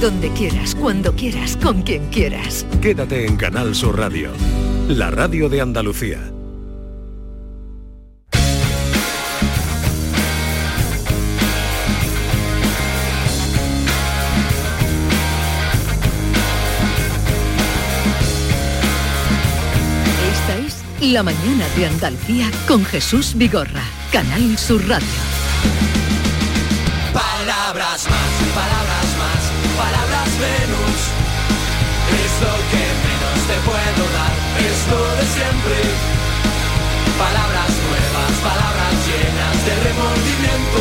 Donde quieras, cuando quieras, con quien quieras. Quédate en Canal Sur Radio, la radio de Andalucía. Esta es La mañana de Andalucía con Jesús Vigorra, Canal Sur Radio. Palabras más, palabras más, palabras menos. Es lo que menos te puedo dar, es lo de siempre. Palabras nuevas, palabras llenas de remordimiento.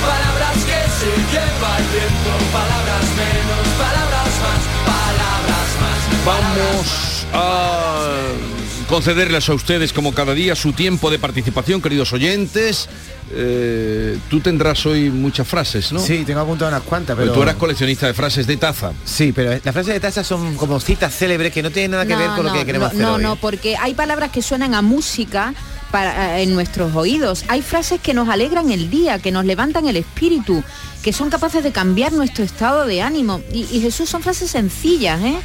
Palabras que se lleva el viento, palabras menos, palabras más, palabras más. Vamos a concederles a ustedes como cada día su tiempo de participación, queridos oyentes. Eh, tú tendrás hoy muchas frases, ¿no? Sí, tengo apuntado unas cuantas, Pero pero... tú eras coleccionista de frases de taza. Sí, pero las frases de taza son como citas célebres que no tienen nada que ver con lo que queremos hacer no, hoy. no, porque hay palabras que suenan a música para, en nuestros oídos. Hay frases que nos alegran el día, que nos levantan el espíritu, que son capaces de cambiar nuestro estado de ánimo. Y, y Jesús son frases sencillas, ¿eh?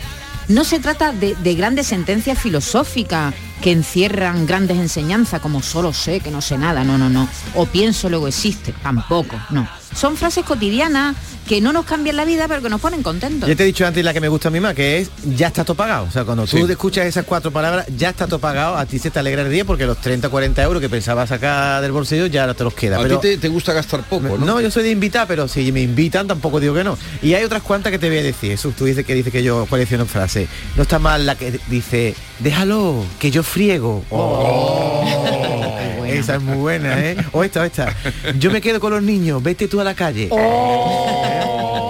No se trata de, de grandes sentencias filosóficas que encierran grandes enseñanzas como solo sé que no sé nada, no, no, no. O pienso luego existe, tampoco, no. Son frases cotidianas que no nos cambian la vida pero que nos ponen contentos. Ya te he dicho antes la que me gusta a mí más, que es ya está todo pagado. O sea, cuando tú Sí. escuchas esas cuatro palabras, ya está todo pagado, a ti se te alegra el día porque los 30 40 euros que pensabas sacar del bolsillo ya no te los queda. A pero ti te, te gusta gastar poco, ¿no? no, yo soy de invitar, pero si me invitan tampoco digo que no. Y hay otras cuantas que te voy a decir. Eso tú dices que dice que yo colecciono frases. No está mal la que dice, déjalo, que yo friego. Oh. Esa es muy buena, ¿eh? O esta, o esta. Yo me quedo con los niños, vete tú a la calle.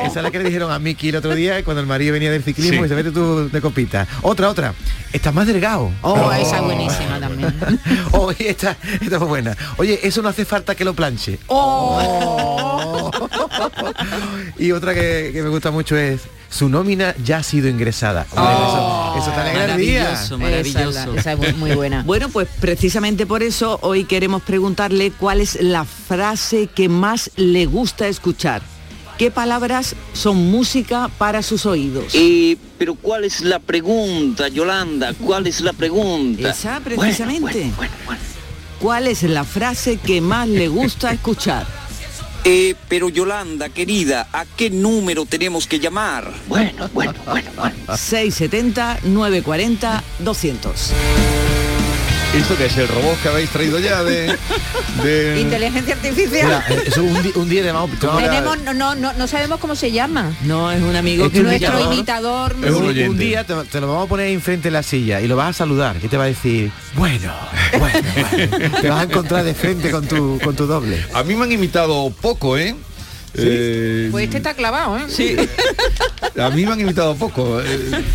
Esa es la que le dijeron a Miki el otro día cuando el marido venía del ciclismo Sí. y se vete tú de copita. Otra, otra. Estás más delgado. Oh, esa es buenísima también. Oye, esta, esta fue buena. Oye, eso no hace falta que lo planche. Oh. y otra que, que me gusta mucho es su nómina ya ha sido ingresada. Hombre, eso, eso día. Maravilloso, Esa, maravilloso. es la- esa es muy buena. Bueno, pues precisamente por eso hoy queremos preguntarle cuál es la frase que más le gusta escuchar. ¿Qué palabras son música para sus oídos? Eh, pero ¿cuál es la pregunta, Yolanda? ¿Cuál es la pregunta? Esa, precisamente. bueno, bueno, bueno. ¿Cuál es la frase que más le gusta escuchar? Eh, pero Yolanda, querida, ¿a qué número tenemos que llamar? Bueno, bueno, bueno, bueno. 670 940 200. ¿Esto que es el robot que habéis traído ya de... de- Inteligencia artificial. Mira, eh, eso un, un día de más. Tenemos, no, no, no, no sabemos cómo se llama. No, es un amigo Es que un Nuestro llamó. imitador. Es un un, un día te, te lo vamos a poner enfrente de la silla y lo vas a saludar y te va a decir, bueno, bueno, bueno". te vas a encontrar de frente con tu, con tu doble. A mí me han imitado poco, ¿eh? Eh, Pues este está clavado, ¿eh? Sí, a mí me han invitado poco. eh,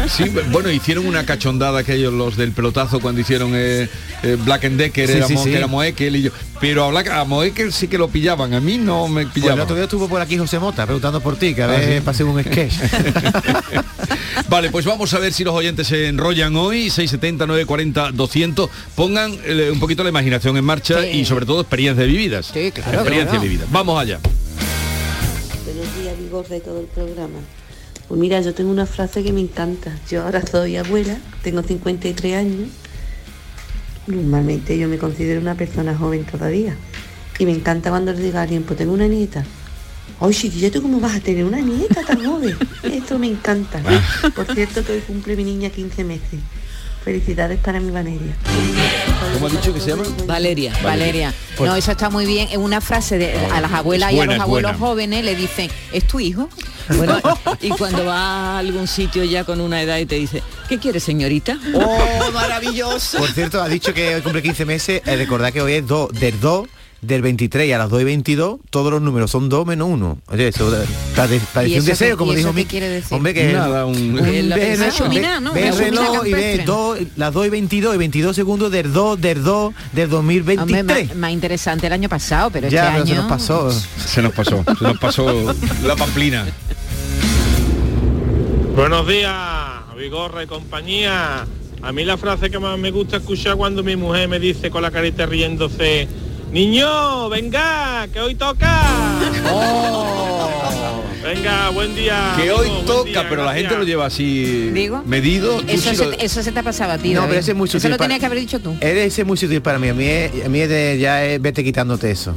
sí, bueno, hicieron una cachondada aquellos los del pelotazo cuando hicieron eh, eh, Black and Decker, Sí, era, sí, Mo- que era Moekel y yo. Pero a, Black, a Moekel sí que lo pillaban, a mí no me Pues el pillaban. otro día estuvo por aquí José Mota preguntando por ti, que a Ah, pase un sketch. Vale, pues vamos a ver si los oyentes se enrollan hoy, 670, 940, 200. Pongan eh, un poquito la imaginación en marcha Sí. y sobre todo experiencias vividas. Sí, claro, Experiencias claro. vividas. Vamos allá. De todo el programa. Pues mira, yo tengo una frase que me encanta. Yo ahora soy abuela, tengo 53 años. Normalmente yo me considero una persona joven todavía. Y me encanta cuando le digo a alguien, pues tengo una nieta. Ay, chiquilla, ¿tú cómo vas a tener una nieta tan joven? Esto me encanta. Por cierto, que hoy cumple mi niña 15 meses. Felicidades para mi Valeria. ¿Cómo ha dicho que se llama? Valeria. Valeria. Pues- No, eso está muy bien. Es una frase de a las abuelas y a los abuelos buena. jóvenes le dicen, ¿es tu hijo? Bueno, y cuando va a algún sitio ya con una edad y te dice, ¿qué quiere señorita? ¡Oh, maravilloso! Por cierto, ha dicho que hoy cumple 15 meses. Eh, recordad que hoy es 2, del 2, del 23 y a las 2 y 22, todos los números son 2 menos 1. Oye, eso eh, para, de- para ¿Y decir un deseo, qué- como dijo decir? Hombre, que Nada, un- un chumina reloj y ve dos- las 2 y 22 y 22 segundos del 2 del 2 del Hombre, 2023. más, más interesante el año pasado, pero ya, este pero año... se nos pasó. Se nos pasó, se nos pasó la pamplina. Buenos días, Vigorra y compañía. A mí la frase que más me gusta escuchar cuando mi mujer me dice con la carita riéndose, Niño, venga, que hoy toca. Venga, buen día. Que hoy toca, día, pero la gente lo lleva así Digo. medido. Eso, sí se, lo- eso se te pasaba ti. No, pero ese es muy Eso sutil lo para- tenías que haber dicho tú. Eres ese muy sutil para mí. A mí, es- a mí es de- ya es vete quitándote eso.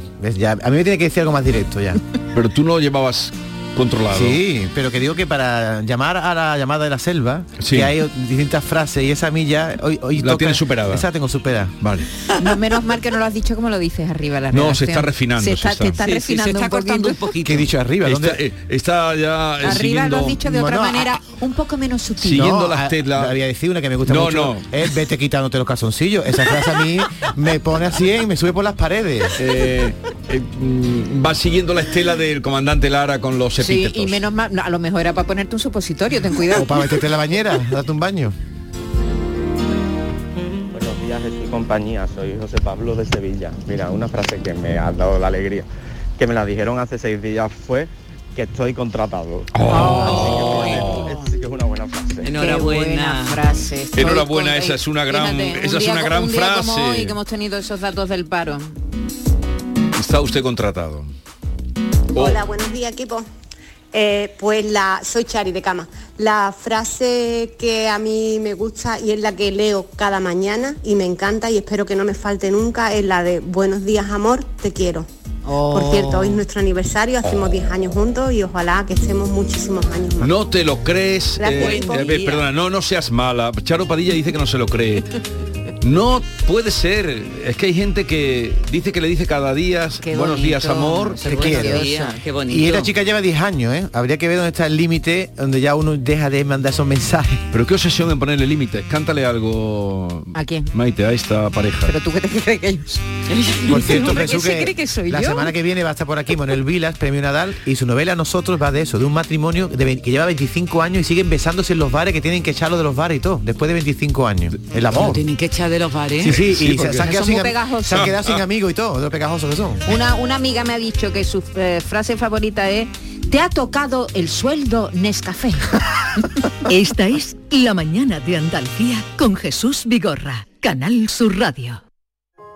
A mí me tiene que decir algo más directo ya. Pero tú no lo llevabas controlado. Sí, pero que digo que para llamar a la llamada de la selva, Sí. que hay distintas frases y esa a mí ya hoy, hoy La toca- tienes superada. Esa tengo superada. Vale. No, menos mal que no lo has dicho como lo dices arriba la No, se está refinando, Se se está, está. te está Sí, sí, refinando se está un cortando poquito. un poquito. ¿Qué he dicho arriba? Está, ¿Dónde? eh, está ya eh, Arriba siguiendo, lo has dicho de otra manera, un poco menos sutil. Siguiendo No, las a- telas. Había decir una que me gusta No, mucho. no. Es vete quitándote los calzoncillos. Esa frase a mí me pone así y me sube por las paredes. eh, eh, mm, va siguiendo la estela del comandante Lara con los Sí, y menos mal, no, a lo mejor era para ponerte un supositorio, ten cuidado. O para meterte en la bañera, date un baño. Buenos días, Jesús y compañía. Soy José Pablo de Sevilla. Mira, una frase que me ha dado la alegría, que me la dijeron hace seis días fue que estoy contratado. Oh. Así que, esa sí que es una buena frase. Qué buena Enhorabuena. frase. Estoy Enhorabuena, con- esa es una gran- Fíjate, un esa es una gran un día como frase. hoy que hemos tenido esos datos del paro. Está usted contratado. Oh, Hola, buenos días equipo. Eh, pues la soy Chari de cama. La frase que a mí me gusta y es la que leo cada mañana y me encanta y espero que no me falte nunca es la de Buenos días amor, te quiero. Por cierto, hoy es nuestro aniversario, hacemos 10 años juntos y ojalá que estemos muchísimos años más. No te lo crees. Gracias, eh, perdona, no, no seas mala. Charo Padilla dice que no se lo cree. No puede ser. Es que hay gente que dice que le dice cada día Qué buenos bonito, días amor. Te quiero. días. Qué bonito. Y esta chica lleva 10 años, ¿eh? Habría que ver dónde está el límite donde ya uno deja de mandar esos mensajes. Pero qué obsesión en ponerle límites. Cántale algo. ¿A quién? Maite, a esta pareja. Pero tú qué te crees que yo soy. Por cierto, Jesús, ¿qué se que cree que soy la yo? semana que viene va a estar por aquí Manuel Vilas, premio Nadal, y su novela Nosotros va de eso, de un matrimonio de que lleva 25 años y siguen besándose en los bares, que tienen que echarlo de los bares y todo, después de 25 años. El amor. tienen que echar de los bares. Sí, sí, Sí, y se, se han quedado sin, se han quedado sin amigos y todo, de lo pegajosos que son. Una, una amiga me ha dicho que su eh, frase favorita es te ha tocado el sueldo Nescafé. Esta es La mañana de Andalucía con Jesús Vigorra, Canal Sur Radio.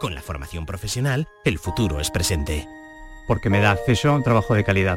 Con la formación profesional, el futuro es presente. porque me da acceso a un trabajo de calidad.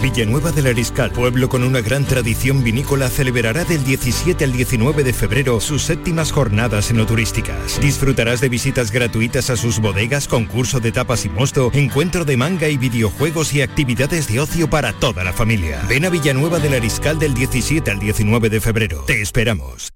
Villanueva del Ariscal, pueblo con una gran tradición vinícola, celebrará del 17 al 19 de febrero sus séptimas jornadas enoturísticas. Disfrutarás de visitas gratuitas a sus bodegas, concurso de tapas y mosto, encuentro de manga y videojuegos y actividades de ocio para toda la familia. Ven a Villanueva del Ariscal del 17 al 19 de febrero. Te esperamos.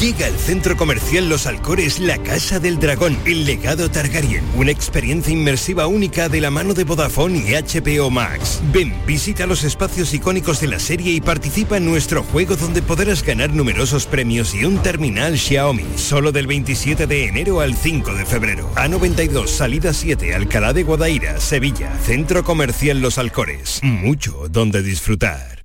Llega al centro comercial Los Alcores La Casa del Dragón, el legado Targaryen, una experiencia inmersiva única de la mano de Vodafone y HBO Max. Ven, visita los espacios icónicos de la serie y participa en nuestro juego donde podrás ganar numerosos premios y un terminal Xiaomi, solo del 27 de enero al 5 de febrero. A92, salida 7, Alcalá de Guadaira, Sevilla, Centro Comercial Los Alcores. Mucho donde disfrutar.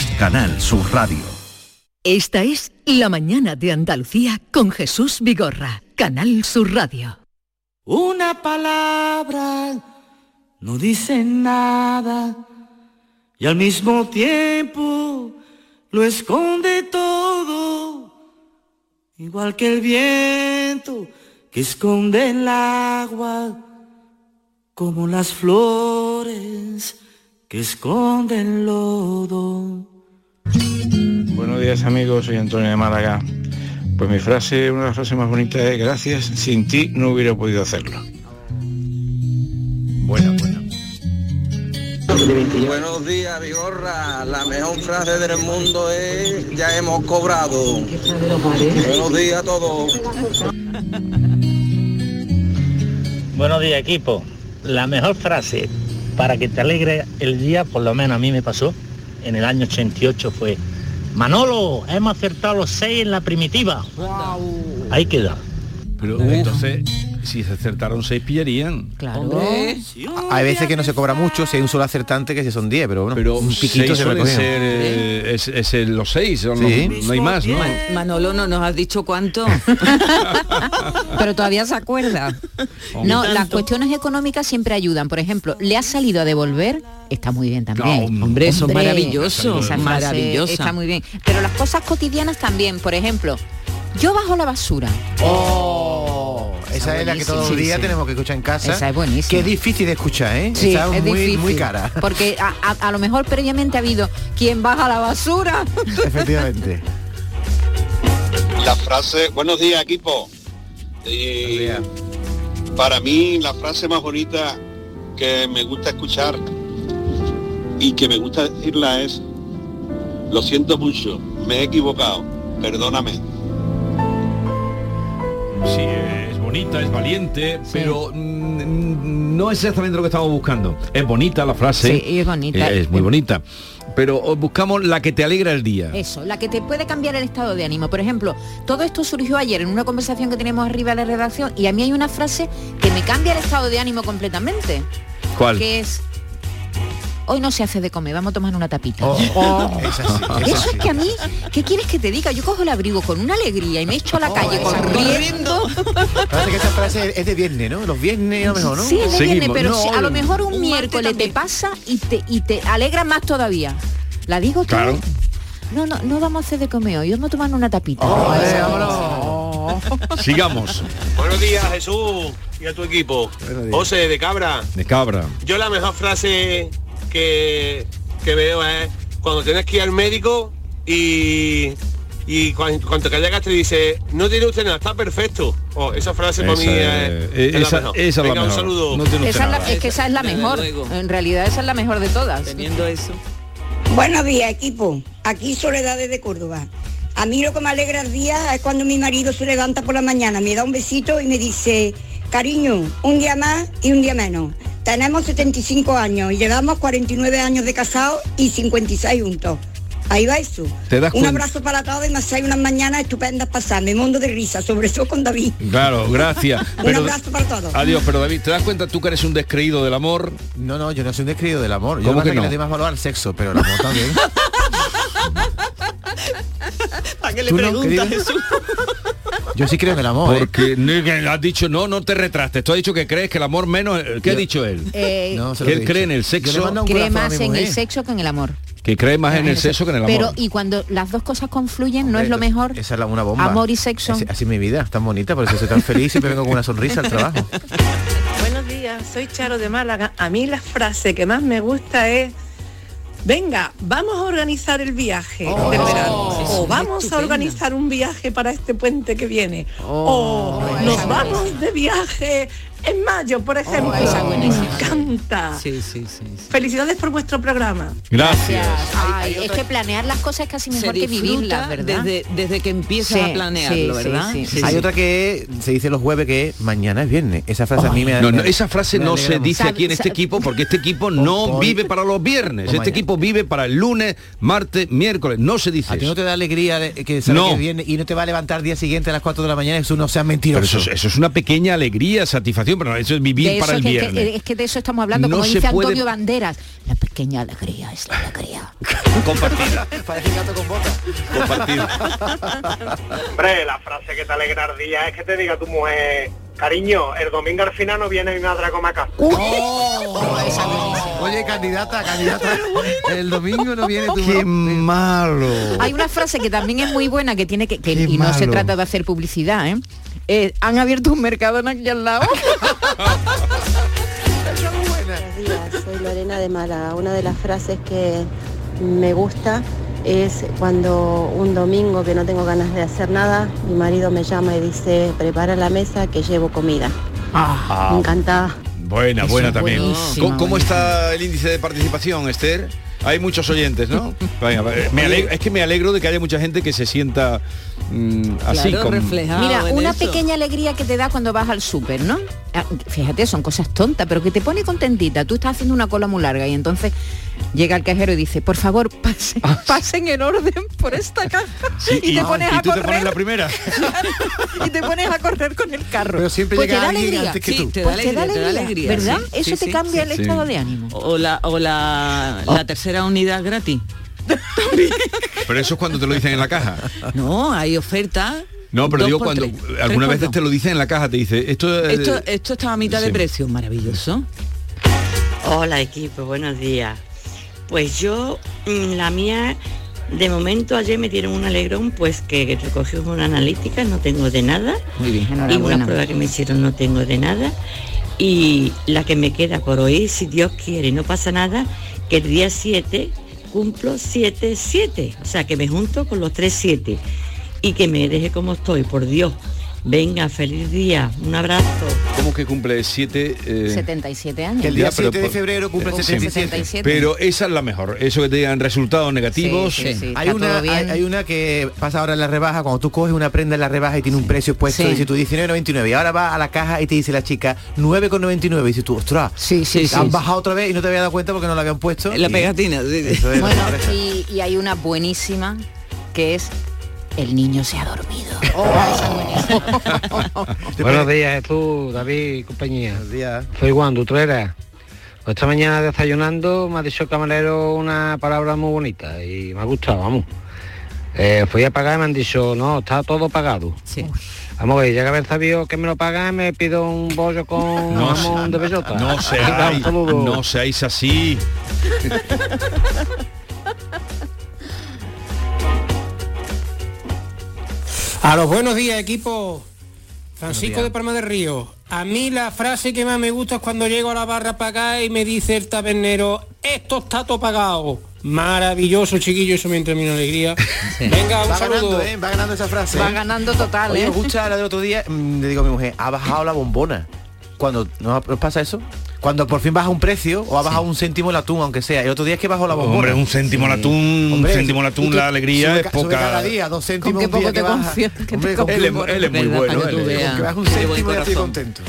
Canal Sur Radio. Esta es La Mañana de Andalucía con Jesús Vigorra, Canal Sur Radio. Una palabra no dice nada y al mismo tiempo lo esconde todo, igual que el viento que esconde el agua, como las flores que esconden lodo. Buenos días amigos, soy Antonio de Málaga. Pues mi frase, una de las frases más bonitas es gracias, sin ti no hubiera podido hacerlo. Bueno, bueno. Buenos días, Vigorra. La mejor frase del mundo es ya hemos cobrado. Buenos días a todos. Buenos días, equipo. La mejor frase para que te alegre el día, por lo menos a mí me pasó, en el año 88 fue, Manolo, hemos acertado los seis en la primitiva. Ahí queda. Pero entonces, si se acertaron seis, pillarían. Claro. Hay veces que no se cobra mucho, si hay un solo acertante que si son 10, pero bueno, Pero un piquito seis se suelen ser, eh, es, es el- los seis, Sí. no hay más, ¿no? Man- Manolo, ¿no nos has dicho cuánto? Pero todavía se acuerda. No, las cuestiones económicas siempre ayudan. Por ejemplo, le ha salido a devolver, está muy bien también. No, hombre, eso es maravilloso, esa frase maravillosa. Está muy bien. Pero las cosas cotidianas también, por ejemplo, yo bajo la basura. Oh, esa es la que todos los días Sí, tenemos que escuchar en casa. Esa es buenísima. Que es difícil de escuchar, ¿eh? Sí, es muy, difícil. muy cara. Porque a, a- a lo mejor previamente ha habido quien baja la basura. Efectivamente. La frase, buenos días equipo. Eh, para mí la frase más bonita que me gusta escuchar y que me gusta decirla es, lo siento mucho, me he equivocado, perdóname. Sí, es bonita, es valiente, pero mm, no es exactamente lo que estamos buscando. Es bonita la frase. Sí, es bonita. eh, Es muy bonita. Pero oh, buscamos la que te alegra el día. Eso, la que te puede cambiar el estado de ánimo. Por ejemplo, todo esto surgió ayer en una conversación que tenemos arriba de la redacción y a mí hay una frase que me cambia el estado de ánimo completamente. ¿Cuál? Que es, hoy no se hace de comer, vamos a tomar una tapita. Oh, Oh. Eso es que a mí, ¿qué quieres que te diga? Yo cojo el abrigo con una alegría y me echo a la calle esa corriendo. Parece que esa frase es de viernes, ¿no? Los viernes a lo mejor, ¿no? Sí, es de viernes, pero No, si a lo mejor un, miércoles te pasa y te, y te alegra más todavía. ¿La digo? Claro. No, no, no vamos a hacer de comer hoy, vamos a tomar una tapita. Sigamos. Buenos días, Jesús, y a tu equipo. José, de Cabra. De cabra. Yo la mejor frase que, que veo es cuando tienes que ir al médico y, y cuan- cuando que llegas te dice, no tiene usted nada, está perfecto. Oh, esa frase para mí es, es la esa- mejor. esa es la un mejor. saludo. No tiene usted Esa es, la- nada. es que esa es la mejor. En realidad esa es la mejor de todas. Teniendo eso. Buenos días, equipo. Aquí Soledad desde Córdoba. A mí lo que me alegra el día es cuando mi marido se levanta por la mañana, me da un besito y me dice, cariño, un día más y un día menos. Tenemos 75 años y llevamos 49 años de casados y 56 juntos. Ahí va eso. ¿Te das un abrazo para todos y me hacéis unas mañanas estupendas pasar. Me mundo de risa, sobre todo con David. Claro, gracias. un abrazo para todos. Adiós, pero David, ¿te das cuenta tú que eres un descreído del amor? No, no, yo no soy un descreído del amor. Yo ¿Cómo lo que que no? le doy más valor al sexo, pero el amor también. ¿Para qué le ¿Tú no, preguntas? Jesús? Yo sí creo en el amor. ¿eh? Porque has dicho, no, no te retrastes. Tú has dicho que crees que el amor menos... ¿Qué ha dicho él? Eh, No, se lo que he él cree en el sexo, cree más en el sexo que en el amor. que cree más en el sexo que en el amor. Pero y cuando las dos cosas confluyen, no es lo mejor. Esa es la, una bomba. Amor y sexo. Así, así es mi vida, tan bonita, por eso soy tan feliz, siempre vengo con una sonrisa al trabajo. Buenos días, soy Charo de Málaga. A mí la frase que más me gusta es, venga, vamos a organizar el viaje Oh, del verano. O vamos a organizar un viaje para este puente que viene. Oh, o nos vamos de viaje en mayo, por ejemplo. esa me encanta. Sí, sí, sí. Felicidades por vuestro programa. Gracias. Ay, es que planear las cosas es casi mejor que vivirlas, ¿verdad? Desde, desde que empiezas Sí, a planearlo, sí, sí, ¿verdad? sí, Hay otra que se dice los jueves que es mañana es viernes. Esa frase a mí me No, esa frase no se dice aquí en este equipo porque este equipo no Hoy- vive para los viernes. Este equipo vive para el lunes, martes, miércoles. No se dice A ti no te da alegría que sabes No. que es viernes y no te va a levantar día siguiente a las 4 de la mañana, eso no sea Pero mentiroso. eso, es- eso es una pequeña alegría, satisfacción, pero no, eso es vivir eso para el que- que- viernes. es que de eso estamos hablando, No como se dice puede- Antonio Banderas. La pequeña alegría es la alegría. Compartida. Parece gato con botas. Compartida. Hombre, la frase que te alegra el día es que te diga tu mujer, cariño, el domingo al final no viene mi madre a comer acá. Oye, candidata, candidata. El domingo no viene tu Qué malo. Hay una frase que también es muy buena que tiene que, y no se trata de hacer publicidad, ¿eh? Eh, han abierto un mercado en aquí al lado. Buenos días, soy Lorena de Málaga. Una de las frases que me gusta es cuando un domingo que no tengo ganas de hacer nada, mi marido me llama y dice, prepara la mesa que llevo comida. Ah. Me encanta. Buena, Eso buena también. buenísima, ¿Cómo, cómo está el índice de participación, Esther? Hay muchos oyentes, ¿no? Venga, me alegro- es que me alegro de que haya mucha gente que se sienta mm, así. Claro, con- reflejado Mira, en una eso. pequeña alegría que te da cuando vas al súper, ¿no? Ah, Fíjate, son cosas tontas, pero que te pone contentita. Tú estás haciendo una cola muy larga y entonces llega el cajero y dice, por favor, pasen, pasen en orden por esta caja. Sí, y, y- te pones y a tú te correr. pones la primera. y te pones a correr con el carro. Pero siempre Pues llega te da alguien alegría. antes que Sí, tú. te da Pues te da alegría, te da alegría, ¿verdad? sí, Eso sí, te sí, cambia el sí. estado de ánimo. O la, o la, la tercera unidad gratis. Pero eso es cuando te lo dicen en la caja. No, hay ofertas. No, pero digo cuando tres. Algunas veces te lo dicen en la caja, te dice, esto es... Esto, esto está a mitad de precio, maravilloso. Hola equipo, buenos días. Pues yo, mm, la mía, de momento ayer me dieron un alegrón, pues que, recogió una analítica, no tengo de nada. Muy bien, Y una prueba que me hicieron no tengo de nada. Y la que me queda por hoy, si Dios quiere y no pasa nada, que el día 7 cumplo 7, 7. O sea, que me junto con los 3, 7. Y que me deje como estoy, por Dios. Venga, feliz día. Un abrazo. ¿Cómo que cumple 7? 77 años. El día Ya, pero 7 de febrero cumple Sí, 77. 77. Pero esa es la mejor. Eso que te digan resultados negativos. Sí, sí, sí, Hay una, hay, hay una que pasa ahora en la rebaja, cuando tú coges una prenda en la rebaja y tiene un precio puesto, Sí. y dices tú 19,99 y ahora vas a la caja y te dice la chica 9,99 y dices tú, ostras, Sí, sí, sí. han bajado otra vez y no te había dado cuenta porque no la habían puesto. La y- pegatina. sí, sí. Eso es, Bueno, y hay una buenísima que es el niño se ha dormido. Buenos días, Jesús, David y compañía. Buenos días. Soy Juan Dutrera. Pues esta mañana desayunando me ha dicho el camarero una palabra muy bonita y me ha gustado, vamos. Eh, fui a pagar y me han dicho, no, está todo pagado. Sí. Vamos, que llega a haber sabido que me lo pagan, me pido un bollo con No, jamón de bellota. no seáis, no seáis así. A los buenos días, equipo. Francisco días. de Palma del Río. A mí la frase que más me gusta es cuando llego a la barra a pagar y me dice el tabernero, esto está todo pagado. Maravilloso, chiquillo, eso me entra una alegría. Venga, un Va saludo. ganando, ¿eh? Va ganando esa frase. Va ¿eh? ganando total, Oye, ¿eh? me gusta la del otro día, mm, le digo a mi mujer, ha bajado la bombona. Cuando ¿no os pasa eso? Cuando por fin baja un precio o ha bajado un céntimo el atún, aunque sea. El otro día es que bajó la bombona. Hombre, un céntimo el atún, un céntimo el y atún, la alegría sube es poca. cada día, dos céntimos qué un día poco que te baja. confías, con Él es, que- él es muy bueno. que él con baja un céntimo ya estoy contento.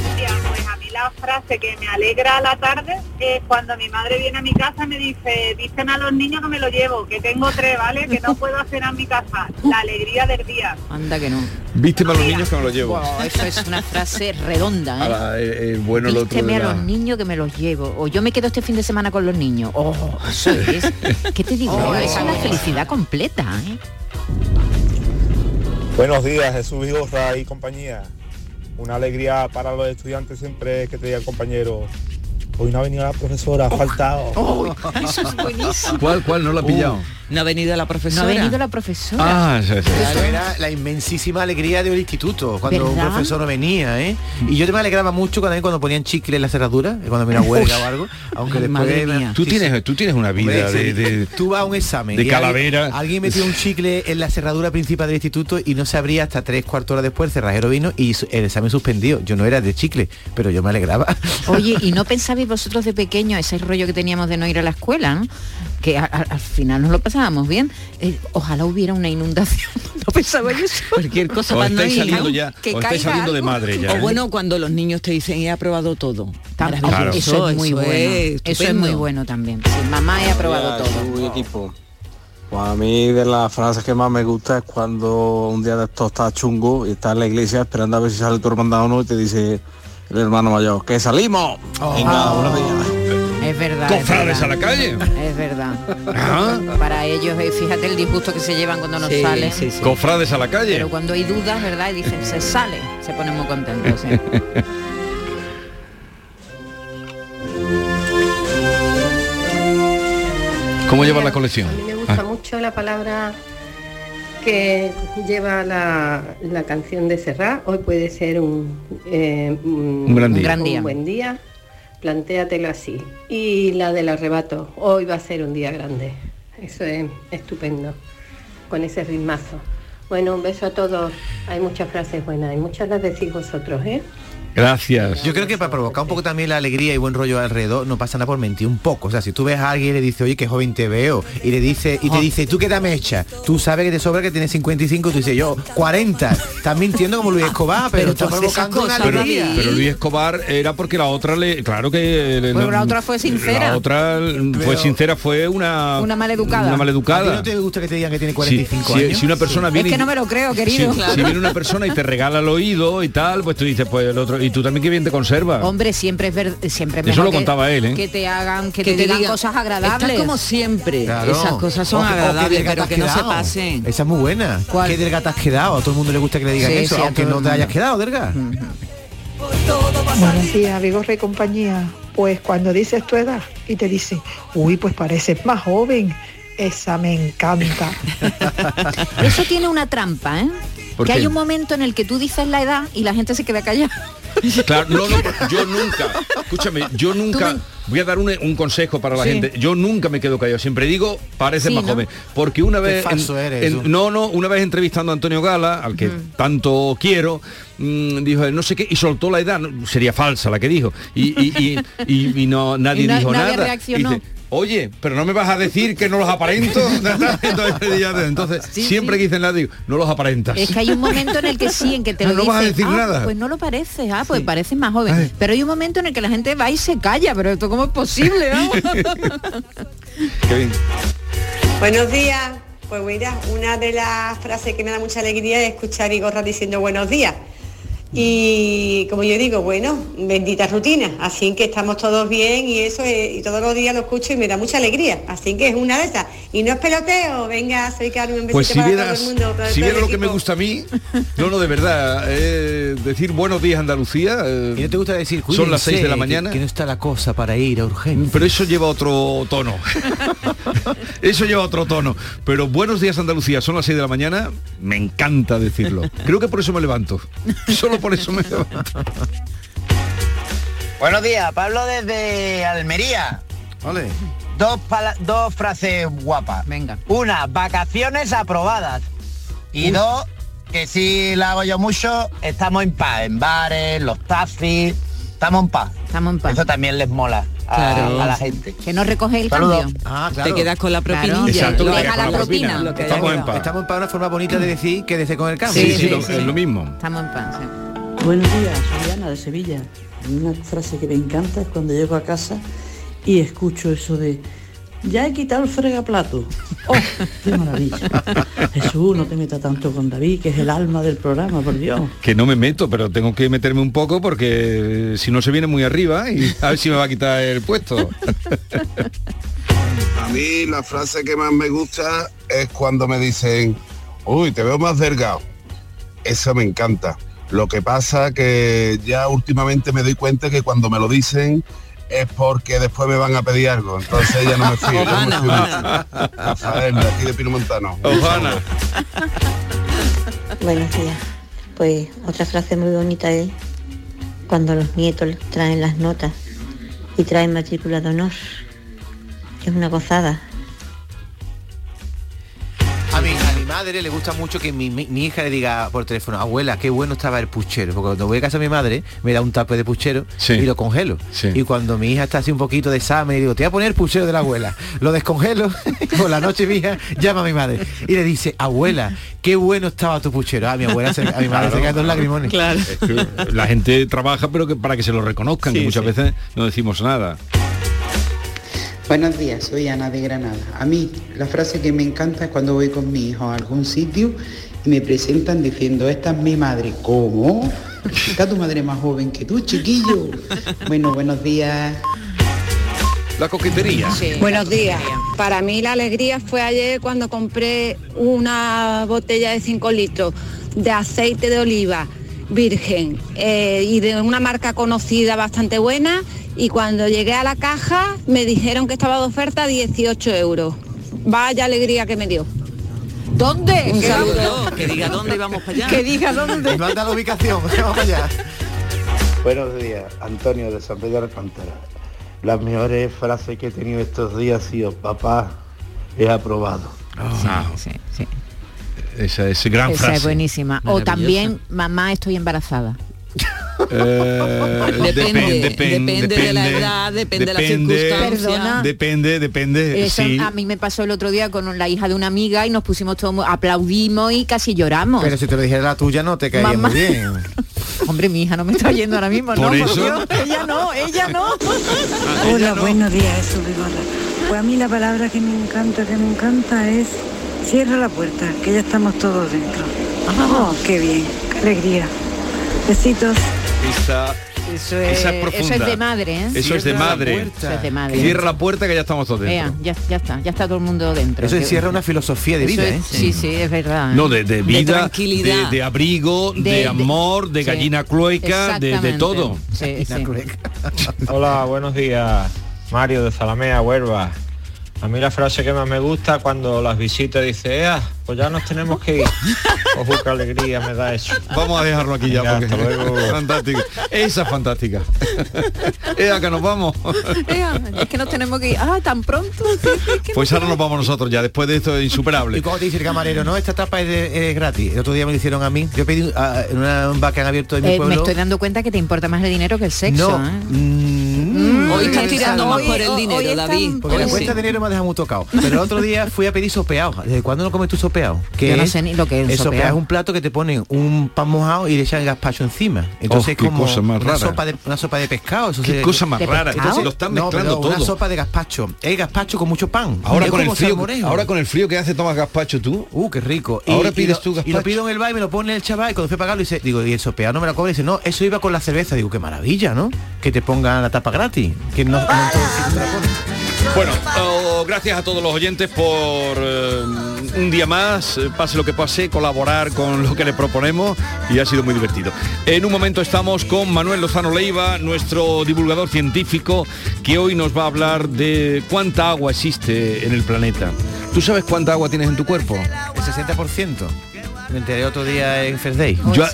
A la frase que me alegra la tarde es cuando mi madre viene a mi casa y me dice, dicen a los niños que me lo llevo, que tengo tres, ¿vale? Que no puedo hacer en mi casa. La alegría del día. Anda que no. Viste para los niños que me lo llevo. Wow, eso es una frase redonda, ¿eh? Ahora, eh, eh, bueno el otro a la- los niños que me los llevo. O yo me quedo este fin de semana con los niños. Oh, eso es. ¿Qué te digo? Oh, es una felicidad completa, ¿eh? Buenos días, Jesús Vigorra y compañía. Una alegría para los estudiantes siempre que te diga el compañero, hoy no ha venido la profesora, ha faltado. Eso es buenísimo. ¿Cuál, cuál? No lo ha pillado. No ha venido la No profesora. ha venido la profesora. Ah, sí, sí. Eso era la inmensísima alegría del instituto, cuando un profesor no venía, ¿eh? Y yo te me alegraba mucho cuando, cuando ponían chicle en la cerradura, cuando había una huelga o algo, aunque después... Madre mía. Tú Sí, tienes, tú tienes una vida Hombre, de, de- Tú vas a un examen. de alguien- calavera. Alguien, metió un chicle en la cerradura principal del instituto y no se abría hasta tres cuartos horas después, el cerrajero vino y el examen suspendido. Yo no era de chicle, pero yo me alegraba. Oye, ¿y no pensabais vosotros de pequeño ese rollo que teníamos de no ir a la escuela, ¿no? Que a- a- al final nos lo pasábamos bien. Eh, ojalá hubiera una inundación. ¿No pensabais eso? Cualquier cosa no estáis ir. saliendo ya, que os estáis caiga saliendo de madre ya. O ¿eh? bueno, cuando los niños te dicen he aprobado todo. Eso es muy bueno. eso es muy bueno también. Sí, mamá he aprobado todo. Pues a mí de las frases que más me gusta es cuando un día de esto está chungo y está en la iglesia esperando a ver si sale tu hermandad o no y te dice el hermano mayor, ¡que salimos! Venga, buenos días. Es verdad. es Cofrades a la calle. Es verdad. Ah. Para ellos, eh, fíjate el disgusto que se llevan cuando no Sí, salen. sí, sí. Cofrades a la calle. Pero cuando hay dudas, ¿verdad? Y dicen, se sale, se ponen muy contentos. ¿eh? sí. ¿Cómo lleva la colección? A mí me gusta Ah, mucho la palabra que lleva la, la canción de Serrat. Hoy puede ser un, eh, Un gran día. gran día. un buen día. Plantéatelo así. Y la del arrebato. Hoy va a ser un día grande. Eso es estupendo. Con ese ritmazo. Bueno, un beso a todos. Hay muchas frases buenas y muchas las decís vosotros, ¿eh? Gracias. Yo creo que para provocar un poco también la alegría y buen rollo alrededor, no pasa nada por mentir un poco. O sea, si tú ves a alguien y le dices, oye, qué joven te veo, y le dice, y te dice, ¿tú qué edad me echa? Tú sabes que te sobra que tienes 55, tú dices, yo, 40. Estás mintiendo como Luis Escobar, pero, Pero provocando una Pero, alegría. Pero Luis Escobar era porque la otra le claro que le- Bueno, la otra fue sincera. la otra fue Pero- sincera fue una Una maleducada. una ¿A ti maleducada no te gusta que te digan que tiene Sí, 45 si, años? si una persona Es viene que y- no me lo creo, si, querido. si viene una persona y te regala el oído y tal pues tú dices pues el otro y tú también que bien te conserva Hombre, siempre es ver, siempre es Eso mejor lo que- contaba él, ¿eh? Que te hagan, que, te, digan digan, cosas agradables. Estás como siempre. Claro. Esas cosas son O que- o que agradables, pero que no se pasen. Esa es muy buena. ¿Cuál? ¿Qué delgada te has quedado? A todo el mundo le gusta que le digan Sí, eso, sí, aunque no te hayas quedado, delgada. Buenos días, Vigorre y compañía. Pues cuando dices tu edad y te dice, uy, pues pareces más joven, esa me encanta. Eso tiene una trampa, ¿eh? ¿Por Que qué? hay un momento en el que tú dices la edad y la gente se queda callada. Claro, no, no, yo nunca, escúchame, yo nunca, voy a dar un, un consejo para la Sí. gente, yo nunca me quedo callado, siempre digo, parece Sí, más ¿no? joven, porque una vez, falso eres, tú. no, no, una vez entrevistando a Antonio Gala, al que tanto quiero, mm, dijo, no sé qué, y soltó la edad, sería falsa la que dijo, y, y, y, y- y no, nadie dijo nadie nada. reaccionó. Y dice, Oye, pero no me vas a decir que no los aparento. Entonces, entonces, siempre que dicen nada, digo, no los aparentas. Es que hay un momento en el que sí, en que te lo no vas a dicen, decir "Ah, nada". Pues no lo pareces, ah, pues pareces más joven. Pero hay un momento en el que la gente va y se calla, pero esto cómo es posible? Qué bien. Buenos días. Pues mira, una de las frases que me da mucha alegría es escuchar a Igorra diciendo buenos días. Y como yo digo, bueno, bendita rutina. Así que estamos todos bien y eso, y todos los días lo escucho y me da mucha alegría. Así que es una de esas. Y no es peloteo, venga, soy Carmen, un besito Pues si para vieras, todo el mundo. para si todo el vieras lo que me gusta a mí, no, no, de verdad, eh, decir buenos días Andalucía. eh, ¿Y no te gusta decir, son las 6 de la "Cuídense, mañana? Que, que no está la cosa para ir a urgencia. Pero eso lleva otro tono. eso lleva otro tono. Pero buenos días Andalucía, son las 6 de la mañana, me encanta decirlo. Creo que por eso me levanto. Solo por eso me. Buenos días, Pablo desde Almería. Ole. Dos, dos frases guapas. Venga. Una, vacaciones aprobadas. Y dos, que si la hago yo mucho, estamos en paz, en bares, los taxis, estamos en paz. Estamos en paz. Eso también les mola a, Claro. a la gente. Que no recoge el Saludos. cambio. Ah, Te quedas con la Claro. propinilla. Exacto, que te Deja quedas la con la propina. Lo que Estamos en paz. Estamos para una forma bonita de decir que desde con el cambio. Sí, sí, sí, lo- sí. es lo mismo. Estamos en paz. Buenos días, soy Ana de Sevilla. Una frase que me encanta es cuando llego a casa y escucho eso de ya he quitado el fregaplato. ¡Oh, qué maravilla! Jesús, no te metas tanto con David, que es el alma del programa, por Dios. Que no me meto, pero tengo que meterme un poco porque si no se viene muy arriba y a ver si me va a quitar el puesto. A mí la frase que más me gusta es cuando me dicen, uy, te veo más delgado. Esa me encanta. Lo que pasa que ya últimamente me doy cuenta que cuando me lo dicen es porque después me van a pedir algo. Entonces ya no me fío. ya no me fío. Rafael, de aquí de Pino Montano. Ojana. Buenos días. Pues otra frase muy bonita es cuando los nietos traen las notas y traen matrícula de honor. Es una gozada. Madre le gusta mucho que mi, mi- mi hija le diga por teléfono, abuela, qué bueno estaba el puchero. Porque cuando voy a casa de mi madre, me da un tape de puchero y lo congelo. Y cuando mi hija está así un poquito de examen, digo, te voy a poner el puchero de la abuela. Lo descongelo, por la noche mi hija llama a mi madre y le dice, abuela, qué bueno estaba tu puchero. A mi abuela, se- a mi madre se caen dos lagrimones. Es que La gente trabaja, pero que para que se lo reconozcan, que Sí, muchas sí. veces no decimos nada. Buenos días, soy Ana de Granada. A mí la frase que me encanta es cuando voy con mi hijo a algún sitio y me presentan diciendo, esta es mi madre. ¿Cómo? Está tu madre más joven que tú, chiquillo. Bueno, buenos días. La coquetería. Buenos días. Para mí la alegría fue ayer cuando compré una botella de 5 litros de aceite de oliva virgen eh, y de una marca conocida bastante buena y cuando llegué a la caja me dijeron que estaba de oferta 18 euros. Vaya alegría que me dio. ¿Dónde? Un saludo. que diga dónde vamos para allá. Que diga dónde. Me manda la ubicación, vamos allá. Buenos días, Antonio de San Pedro de Alcántara. Las mejores frases que he tenido estos días ha sido, papá, he aprobado. Ah, Esa es gran Esa frase. es buenísima. O también, mamá, estoy embarazada. Eh, Depende, depende de la edad, depende de la circunstancia. Perdona. Depende, depende. Eso sí. a mí me pasó el otro día con la hija de una amiga y nos pusimos todos, aplaudimos y casi lloramos. Pero si te lo dijera la tuya no te caería Mamá. muy bien. Hombre, mi hija no me está yendo ahora mismo, Por ¿no? eso- Dios, ella no, ella no. Hola, buenos días. Pues a mí la palabra que me encanta, que me encanta es cierra la puerta, que ya estamos todos dentro. Oh, qué bien, qué alegría. Besitos. Esa, Eso esa es profunda. eso es de madre, ¿eh? Eso es de Cierra la madre. puerta. Eso es de madre. Cierra la puerta que ya estamos todos dentro. Vea, ya, ya está, ya está todo el mundo dentro. Eso encierra una filosofía de vida, es- ¿eh? Sí, sí, es verdad. ¿eh? No, de, de vida, de, tranquilidad. de abrigo, de, amor, de sí. gallina clueca, de, todo. Sí, sí. Hola, buenos días. Mario de Zalamea, Huelva. A mí la frase que más me gusta cuando las visitas dice, "Ea, pues ya nos tenemos que ir. Ojo, qué alegría me da eso. Vamos a dejarlo aquí ya Venga, porque hasta luego. fantástica. Esa es fantástica. Ea, que nos vamos. Ea, es que nos tenemos que ir. Ah, tan pronto. Pues ahora nos vamos nosotros ya, después de esto es insuperable. ¿Y cómo te dice el camarero? No, esta tapa es, de- es gratis. El otro día me lo hicieron a mí. Yo pedí ah, en una- un bar que han abierto en mi Eh, me pueblo. estoy dando cuenta que te importa más el dinero que el sexo. No. ¿eh? Mm, Hoy estás hoy- tirando más hoy- por el hoy dinero, están- David. Porque la Hoy cuenta sí. de dinero me ha dejado muy tocado. Pero el otro día fui a pedir sopeado. ¿Desde cuándo no comes tu sopeado? Yo no sé ni lo que es un El sopeado sopeado. es un plato que te ponen un pan mojado y le echan gazpacho encima. Entonces Oh, es como cosa más una sopa de una sopa de pescado. Eso Qué se- cosa más ¿De rara, pescado? lo están No, mezclando Una todo. sopa de gazpacho. Es gazpacho con mucho pan. Ahora con el como frío, ahora con el frío que hace tomas gazpacho tú. Uh, qué rico. Ahora y pides tú Y lo gazpacho. pido en el bar y me lo pone el chaval y cuando fui a pagarlo dice, digo, y el sopeado no me lo cobra y dice, no, eso iba con la cerveza. Digo, qué maravilla, ¿no? Que te pongan la tapa gratis. Que no. Bueno, oh, gracias a todos los oyentes por eh, un día más, eh, pase lo que pase, colaborar con lo que le proponemos y ha sido muy divertido. En un momento estamos con Manuel Lozano Leiva, nuestro divulgador científico, que hoy nos va a hablar de cuánta agua existe en el planeta. ¿Tú sabes cuánta agua tienes en tu cuerpo? El 60%. Me enteré otro día en First Day. Yo-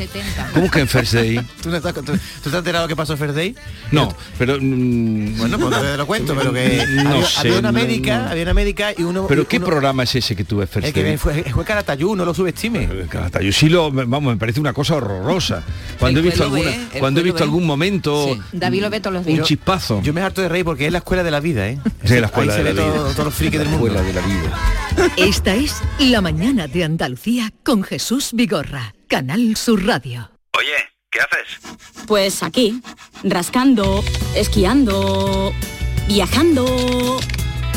¿Cómo que en First Day? ¿Tú, no estás, tú, tú te has enterado qué pasó en First Day? No, pero... mm, Bueno, pues no te lo cuento, pero que No había, sé, había una médica, no. había una médica y uno... ¿Pero y qué uno- programa es ese que tú ves First El que Day? fue, fue Caratayú, no lo subestime. Caratayú sí lo, vamos, me parece una cosa horrorosa. Cuando he visto alguna, ve, el cuando he visto ve. algún momento, David lo ve todos los un días. chispazo. Yo me harto de reír porque es la escuela de la vida, ¿eh? Sí, la escuela Ahí de se la ve vida. todo- todos los frikis del mundo. Escuela de la vida. Esta es La mañana de Andalucía con Jesús Vigorra, Canal Sur Radio. Oye, ¿qué haces? Pues aquí, rascando, esquiando, viajando,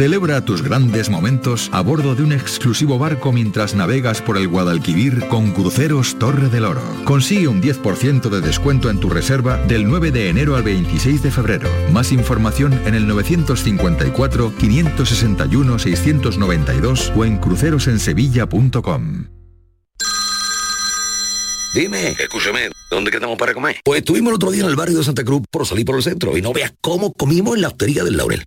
Celebra tus grandes momentos a bordo de un exclusivo barco mientras navegas por el Guadalquivir con Cruceros Torre del Oro. Consigue un 10% de descuento en tu reserva del 9 de enero al 26 de febrero. Más información en el 954-561-692 o en crucerosensevilla.com. Dime, escúchame, ¿dónde quedamos para comer? Pues estuvimos el otro día en el barrio de Santa Cruz por salir por el centro y no veas cómo comimos en la hostería del Laurel.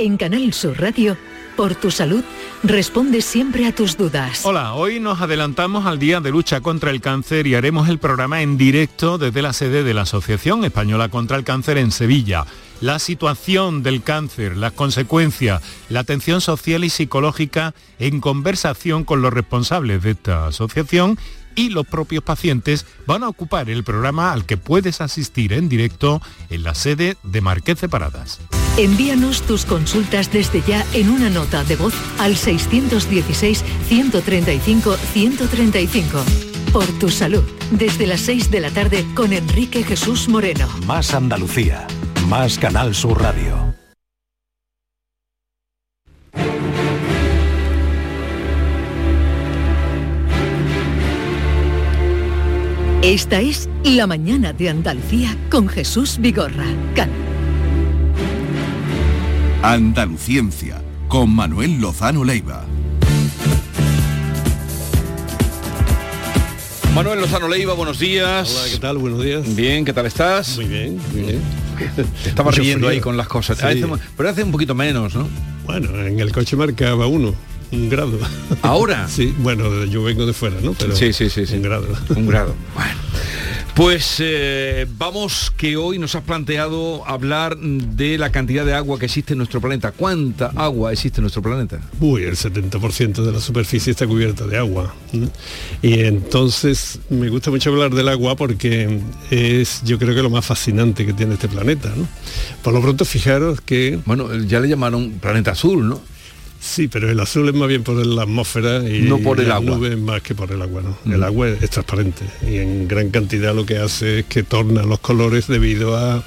En Canal Sur Radio, por tu salud, responde siempre a tus dudas. Hola, hoy nos adelantamos al Día de Lucha contra el Cáncer y haremos el programa en directo desde la sede de la Asociación Española contra el Cáncer en Sevilla. La situación del cáncer, las consecuencias, la atención social y psicológica en conversación con los responsables de esta asociación y los propios pacientes van a ocupar el programa al que puedes asistir en directo en la sede de Marqués de Paradas. Envíanos tus consultas desde ya en una nota de voz al 616-135-135. Por tu salud, desde las 6 de la tarde con Enrique Jesús Moreno. Más Andalucía, más Canal Sur Radio. Esta es La Mañana de Andalucía con Jesús Vigorra. Can Andaluciencia, con Manuel Lozano Leiva. Manuel Lozano Leiva, buenos días. Hola, ¿qué tal? Buenos días. Bien, ¿qué tal estás? Muy bien, muy bien. Estaba Mucho riendo frío. ahí con las cosas. Sí. Hace- pero hace un poquito menos, ¿no? Bueno, en el coche marcaba uno, un grado. ¿Ahora? sí, bueno, yo vengo de fuera, ¿no? Pero Sí, sí, sí, sí. Un grado. Un grado. Bueno. Pues eh, vamos que hoy nos has planteado hablar de la cantidad de agua que existe en nuestro planeta. ¿Cuánta agua existe en nuestro planeta? Uy, el 70% de la superficie está cubierta de agua. Y entonces me gusta mucho hablar del agua porque es yo creo que lo más fascinante que tiene este planeta. ¿no? Por lo pronto fijaros que... Bueno, ya le llamaron planeta azul, ¿no? Sí, pero el azul es más bien por la atmósfera y No por el agua. nubes más que por el agua. ¿no? Mm. El agua es, es transparente y en gran cantidad lo que hace es que torna los colores debido a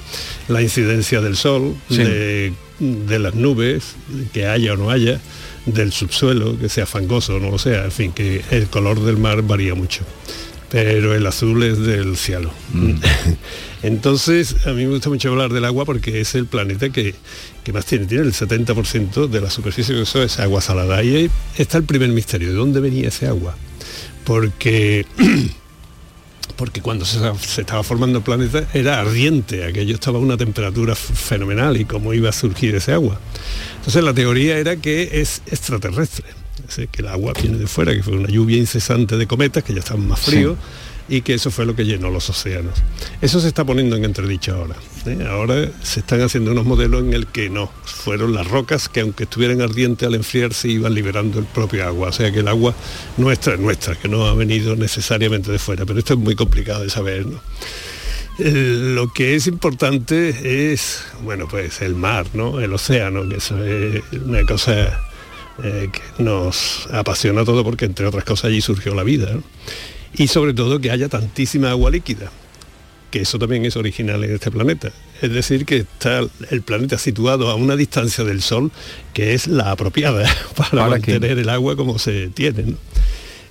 la incidencia del sol, Sí. de, de las nubes, que haya o no haya, del subsuelo, que sea fangoso o no lo sea, en fin, que el color del mar varía mucho. Pero el azul es del cielo. Mm. Entonces, a mí me gusta mucho hablar del agua porque es el planeta que, que más tiene. Tiene el 70% de la superficie que eso es agua salada. Y ahí está el primer misterio. ¿De dónde venía ese agua? Porque... Porque cuando se, se estaba formando el planeta era ardiente, aquello estaba a una temperatura fenomenal y cómo iba a surgir ese agua. Entonces la teoría era que es extraterrestre, que el agua viene de fuera, que fue una lluvia incesante de cometas que ya estaban más fríos y que eso fue lo que llenó los océanos. Eso se está poniendo en entredicho ahora. ¿eh? Ahora se están haciendo unos modelos en el que no, fueron las rocas que aunque estuvieran ardientes al enfriarse iban liberando el propio agua. O sea que el agua nuestra es nuestra, que no ha venido necesariamente de fuera. Pero esto es muy complicado de saber. lo que es importante es, bueno, pues el mar, ¿no? El océano, que eso es una cosa eh, que nos apasiona todo porque entre otras cosas allí surgió la vida. ¿no? Y sobre todo que haya tantísima agua líquida, que eso también es original en este planeta. Es decir, que está el planeta situado a una distancia del Sol que es la apropiada para ¿Para qué? mantener el agua como se tiene. ¿no?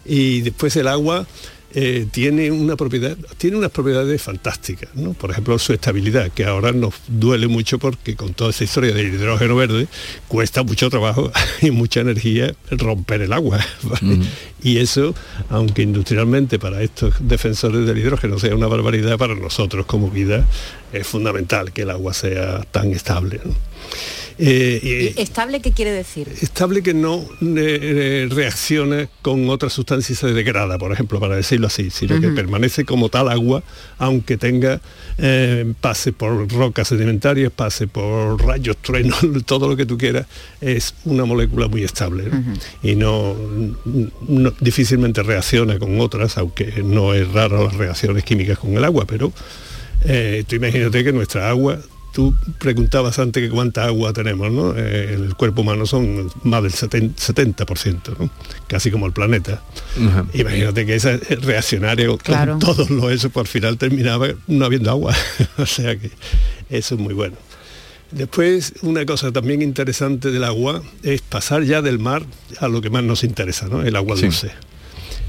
Y después el agua eh, tiene una propiedad, tiene unas propiedades fantásticas, ¿no? Por ejemplo, su estabilidad, que ahora nos duele mucho porque con toda esa historia del hidrógeno verde cuesta mucho trabajo y mucha energía romper el agua. ¿vale? Y eso, aunque industrialmente para estos defensores del hidrógeno sea una barbaridad, para nosotros como vida es fundamental que el agua sea tan estable. ¿no? Eh, y- ¿Estable qué quiere decir? estable que no eh, reacciona con otras sustancias y se degrada, por ejemplo, para decirlo así, sino que permanece como tal agua, aunque tenga eh, pase por rocas sedimentarias, pase por rayos, truenos, todo lo que tú quieras, es una molécula muy estable ¿no? y no, no- difícilmente reacciona con otras, aunque no es raro las reacciones químicas con el agua, pero eh, tú imagínate que nuestra agua Tú preguntabas antes que cuánta agua tenemos, ¿no? Eh, el cuerpo humano son más del 70%, 70%, ¿no? casi como el planeta. Imagínate que esa reaccionaria con Claro. todos los eso por final terminaba no habiendo agua. o sea que eso es muy bueno. Después, una cosa también interesante del agua es pasar ya del mar a lo que más nos interesa, ¿no? El agua Sí. dulce.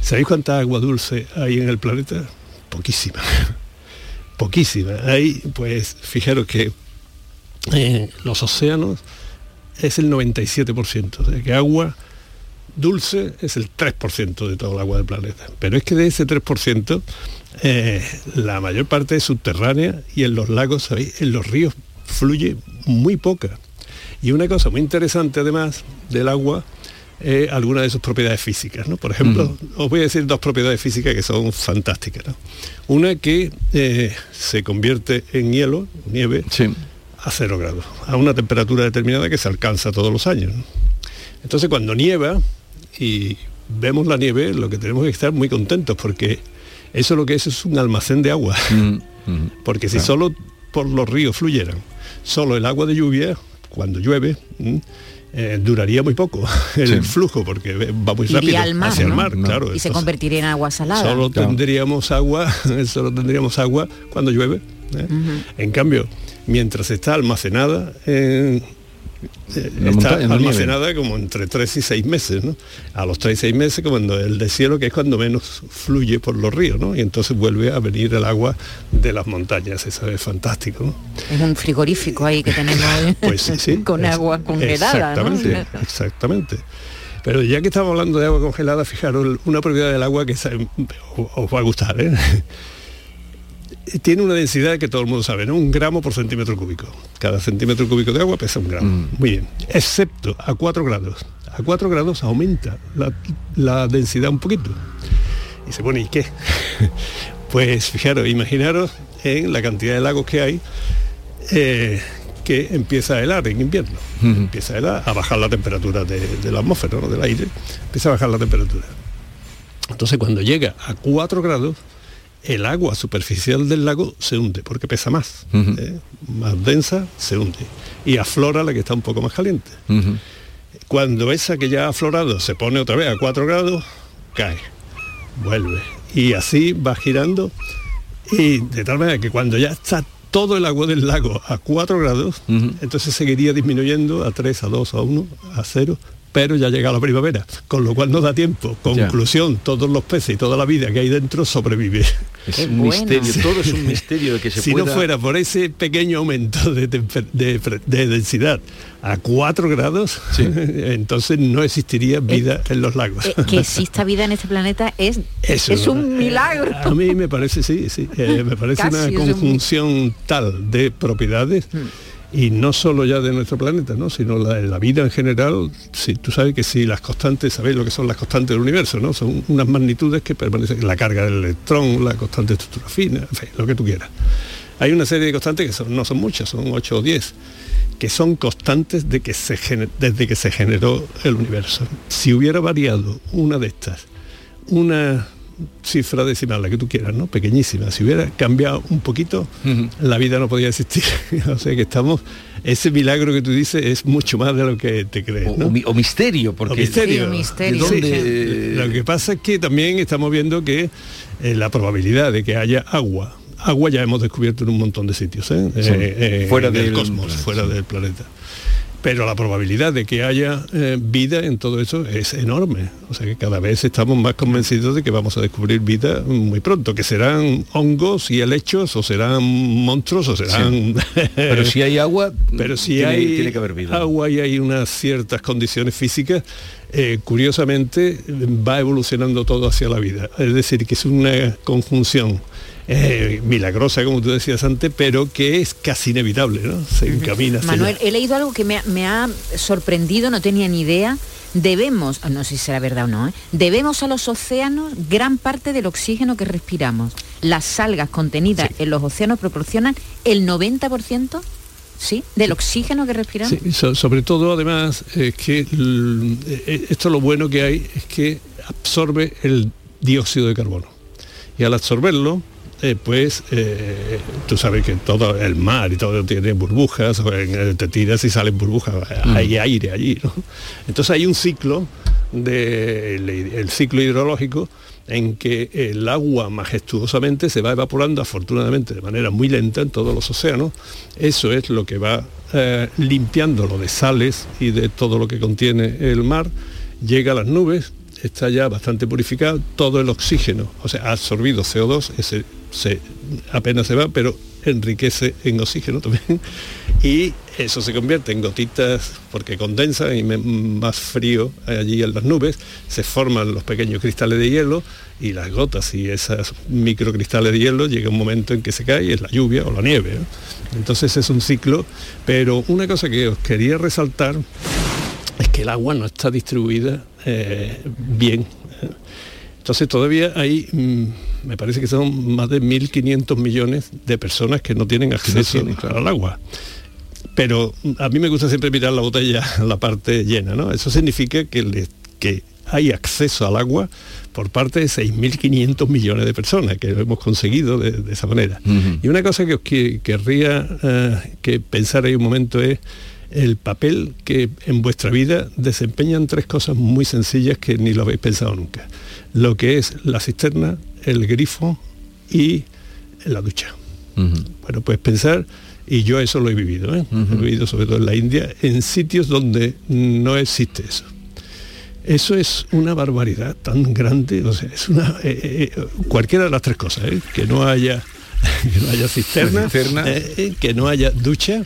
¿Sabéis cuánta agua dulce hay en el planeta? Poquísima. Poquísima. Hay, pues, fijaros que eh, los océanos es el 97%, o sea que agua dulce es el 3% de todo el agua del planeta. Pero es que de ese 3%, eh, la mayor parte es subterránea y en los lagos, en los ríos fluye muy poca. Y una cosa muy interesante además del agua, eh, algunas de sus propiedades físicas. ¿no? Por ejemplo, os voy a decir dos propiedades físicas que son fantásticas. ¿no? Una que eh, se convierte en hielo, nieve, a cero grados, a una temperatura determinada que se alcanza todos los años. ¿no? Entonces cuando nieva y vemos la nieve, lo que tenemos que estar muy contentos porque eso lo que es es un almacén de agua. Porque si Claro. solo por los ríos fluyeran, solo el agua de lluvia, cuando llueve. Eh, duraría muy poco el flujo porque va muy Iría rápido al mar, hacia ¿no? el mar, claro. y se convertiría en agua salada. Solo tendríamos agua, solo tendríamos agua cuando llueve. ¿eh? En cambio, mientras está almacenada en, La está montaña, almacenada como entre 3 y 6 meses, ¿no? A los 3 y 6 meses, cuando el deshielo, que es cuando menos fluye por los ríos, ¿no? Y entonces vuelve a venir el agua de las montañas, eso es fantástico, ¿no? Es un frigorífico ahí que tenemos ¿eh? Pues sí, sí. con Es- agua congelada. ¿no? Exactamente, exactamente. Pero ya que estamos hablando de agua congelada, fijaros, una propiedad del agua que os os va a gustar, ¿eh? Tiene una densidad que todo el mundo sabe, ¿no? Un gramo por centímetro cúbico. Cada centímetro cúbico de agua pesa un gramo. Muy bien. Excepto a 4 grados. A 4 grados aumenta la, la densidad un poquito. Y se pone, ¿y qué? pues fijaros, imaginaros en la cantidad de lagos que hay eh, que empieza a helar en invierno. Empieza a helar, a bajar la temperatura de, de la atmósfera, ¿no? del aire. Empieza a bajar la temperatura. Entonces cuando llega a 4 grados, el agua superficial del lago se hunde porque pesa más. ¿eh? Más densa, se hunde. Y aflora la que está un poco más caliente. Cuando esa que ya ha aflorado se pone otra vez a 4 grados, cae, vuelve. Y así va girando. Y de tal manera que cuando ya está todo el agua del lago a 4 grados, entonces seguiría disminuyendo a 3, a 2, a 1, a 0, pero ya llega la primavera, con lo cual no da tiempo. Conclusión, todos los peces y toda la vida que hay dentro sobrevive. Es un misterio, todo es un misterio de que se si pueda... no fuera por ese pequeño aumento de, de de densidad a 4 grados, entonces no existiría vida en los lagos. Eh, que exista vida en este planeta es, Eso, es un milagro. A mí me parece, sí, sí. eh, me parece Casi una un- conjunción tal de propiedades. Y no solo ya de nuestro planeta, ¿no? sino la, la vida en general. Si, tú sabes que si las constantes, sabéis lo que son las constantes del universo, ¿no? Son unas magnitudes que permanecen, la carga del electrón, la constante de estructura fina, lo que tú quieras. Hay una serie de constantes que son- no son muchas, son 8 o 10, que son constantes de que se gene- desde que se generó el universo. Si hubiera variado una de estas, una cifra decimal, la que tú quieras, ¿no? Pequeñísima. Si hubiera cambiado un poquito, la vida no podía existir. o sea que estamos, ese milagro que tú dices es mucho más de lo que te crees. ¿no? o mi- o misterio, porque- O misterio. Sí, misterio. Sí, ¿De dónde- Lo que pasa es que también estamos viendo que eh, la probabilidad de que haya agua, agua ya hemos descubierto en un montón de sitios, ¿eh? Sí. Eh, eh, Fuera del cosmos, planeta, fuera del planeta. Pero la probabilidad de que haya eh, vida en todo eso es enorme. O sea que cada vez estamos más convencidos de que vamos a descubrir vida muy pronto, que serán hongos y helechos, o serán monstruos, o serán... Pero si hay agua, pero si tiene- hay tiene que haber vida. agua y hay unas ciertas condiciones físicas, eh, curiosamente va evolucionando todo hacia la vida. Es decir, que es una conjunción eh, milagrosa, como tú decías antes, pero que es casi inevitable, ¿no? Se encamina hacia Manuel, allá. he leído algo que me ha, me ha sorprendido, no tenía ni idea. Debemos, ah, no sé si será verdad o no, ¿eh? debemos a los océanos gran parte del oxígeno que respiramos. Las algas contenidas en los océanos proporcionan el 90%, ¿sí? Del oxígeno que respiramos. Sí, so- sobre todo además es que eh, esto lo bueno que hay es que absorbe el dióxido de carbono y al absorberlo eh, pues eh, tú sabes que todo el mar y todo tiene burbujas o en- eh, te tiras y salen burbujas hay aire allí ¿no? entonces hay un ciclo de, el, el ciclo hidrológico en que el agua majestuosamente se va evaporando afortunadamente de manera muy lenta en todos los océanos. Eso es lo que va eh, limpiándolo de sales y de todo lo que contiene el mar. Llega a las nubes, está ya bastante purificado, todo el oxígeno, o sea, ha absorbido CO2, ese se, apenas se va, pero enriquece en oxígeno también. Y eso se convierte en gotitas porque condensa y más frío allí en las nubes, se forman los pequeños cristales de hielo y las gotas y esos microcristales de hielo llega un momento en que se cae, es la lluvia o la nieve. ¿no? Entonces es un ciclo, pero una cosa que os quería resaltar es que el agua no está distribuida eh, bien. Entonces todavía hay, mm, me parece que son más de 1.500 millones de personas que no tienen acceso tienen, claro. al agua. Pero mm, a mí me gusta siempre mirar la botella, la parte llena, ¿no? Eso significa que, le- que hay acceso al agua por parte de 6.500 millones de personas, que lo hemos conseguido de, de esa manera. Y una cosa que os que- querría eh, que pensar ahí un momento es el papel que en vuestra vida desempeñan tres cosas muy sencillas que ni lo habéis pensado nunca. Lo que es la cisterna, el grifo y la ducha. Bueno, pues pensar, y yo eso lo he vivido, ¿eh? he vivido sobre todo en la India, en sitios donde no existe eso. Eso es una barbaridad tan grande, o sea, es una eh, eh, cualquiera de las tres cosas, ¿eh? que no haya que no haya cisterna, Cisterna. eh, eh, que no haya ducha.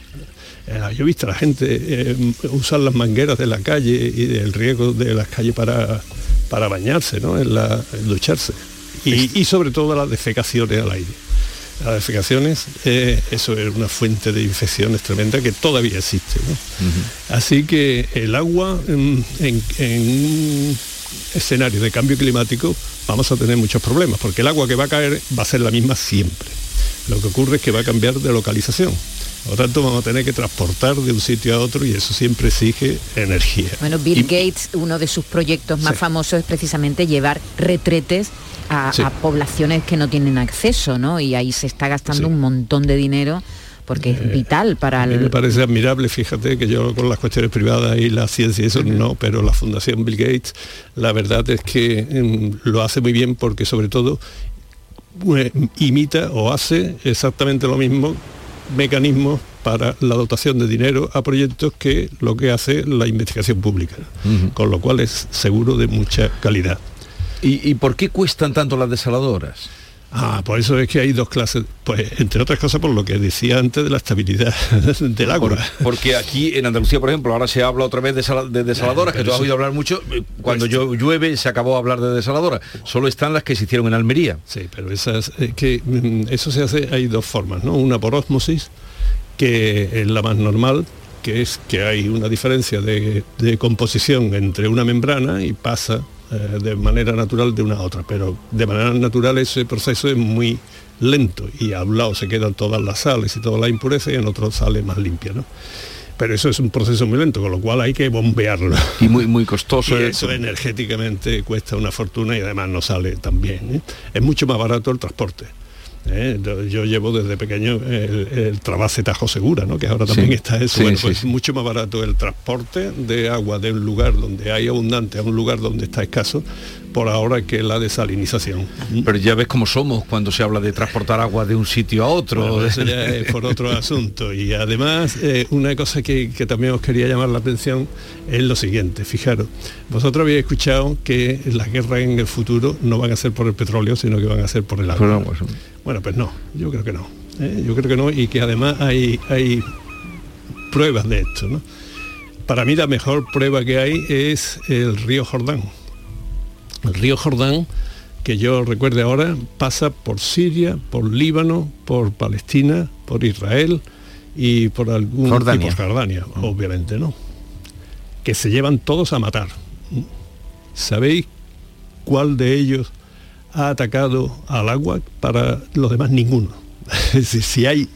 Eh, yo he visto a la gente eh, usar las mangueras de la calle y del riego de las calles para, para bañarse, ¿no? en, la, en ducharse. Y, y sobre todo las defecaciones al aire. Las defecaciones, eh, eso es una fuente de infecciones tremenda que todavía existe. ¿no? Así que el agua en, en- en un escenario de cambio climático vamos a tener muchos problemas, porque el agua que va a caer va a ser la misma siempre. Lo que ocurre es que va a cambiar de localización. Por lo tanto, vamos a tener que transportar de un sitio a otro y eso siempre exige energía. Bueno, Bill Gates, uno de sus proyectos más Sí. famosos es precisamente llevar retretes a, Sí. a poblaciones que no tienen acceso, ¿no? Y ahí se está gastando un montón de dinero porque es vital para A mí me el... parece admirable, fíjate que yo con las cuestiones privadas y la ciencia y eso no, pero la Fundación Bill Gates, la verdad es que mm, lo hace muy bien porque sobre todo eh, imita o hace exactamente lo mismo mecanismos para la dotación de dinero a proyectos que lo que hace la investigación pública, con lo cual es seguro de mucha calidad. ¿Y, y por qué cuestan tanto las desaladoras? Ah, por eso es que hay dos clases, pues entre otras cosas por lo que decía antes de la estabilidad del agua. Por- porque aquí en Andalucía, por ejemplo, ahora se habla otra vez de, sala- de desaladoras, que Pero tú has oído hablar mucho. eh, Cuando yo llueve se acabó de hablar de desaladoras. Solo están las que se hicieron en Almería. Sí, pero esas, eh, que mm, eso se hace, hay dos formas, ¿no? Una por ósmosis, que es la más normal, que es que hay una diferencia de, de composición entre una membrana y pasa eh, de manera natural de una a otra, pero de manera natural ese proceso es muy lento y a un lado se quedan todas las sales y todas las impurezas y en otro sale más limpia, ¿no? Pero eso es un proceso muy lento, con lo cual hay que bombearlo. Y muy, muy costoso. Y eso energéticamente cuesta una fortuna y además no sale tan bien. ¿eh? Es mucho más barato el transporte. ¿Eh? Yo- llevo desde pequeño el, el Tajo Segura, ¿no? que ahora también Sí, está eso. sí, bueno, pues sí. mucho más barato el transporte de agua de un lugar donde hay abundante a un lugar donde está escaso, por ahora que la desalinización. Pero ya ves cómo somos cuando se habla de transportar agua de un sitio a otro. Bueno, eso ya es por otro asunto. Y además, eh, una cosa que, que también os quería llamar la atención es lo siguiente, fijaros, vosotros habéis escuchado que las guerras en el futuro no van a ser por el petróleo, sino que van a ser por el agua. Bueno, pues no, yo creo que no. ¿eh? Yo creo que no, y que además hay, hay pruebas de esto. ¿no? Para mí la mejor prueba que hay es el río Jordán. El río Jordán, que yo recuerde ahora, pasa por Siria, por Líbano, por Palestina, por Israel y por algún Jordania. y por Jordania, obviamente, ¿no? Que se llevan todos a matar. ¿Sabéis cuál de ellos ha atacado al agua? Para los demás ninguno. Decir, si hay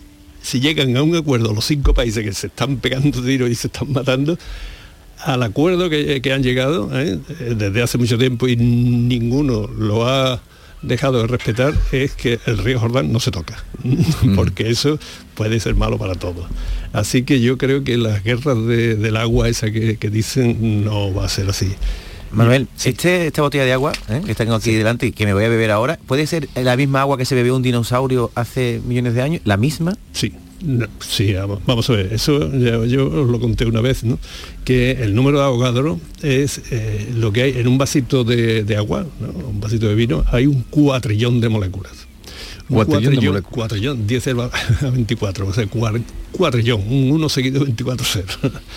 si llegan a un acuerdo los cinco países que se están pegando tiros y se están matando, al acuerdo que, que han llegado ¿eh? desde hace mucho tiempo y ninguno lo ha dejado de respetar es que el río Jordán no se toca, porque eso puede ser malo para todos. Así que yo creo que las guerras de- del agua esa que, que dicen no va a ser así. Manuel, este, esta botella de agua ¿eh? que tengo aquí delante y que me voy a beber ahora, ¿puede ser la misma agua que se bebió un dinosaurio hace millones de años? ¿La misma? Sí. No, sí, vamos, vamos a ver, eso ya- yo os lo conté una vez, ¿no? que el número de Avogadro es eh, lo que hay en un vasito de, de agua, ¿no? un vasito de vino, hay un cuatrillón de moléculas. Un Cuatrillón de cuatrillón, cuatrillón, 10 elevado a 24, o sea, cuatrillón, un 1 seguido de 24-0.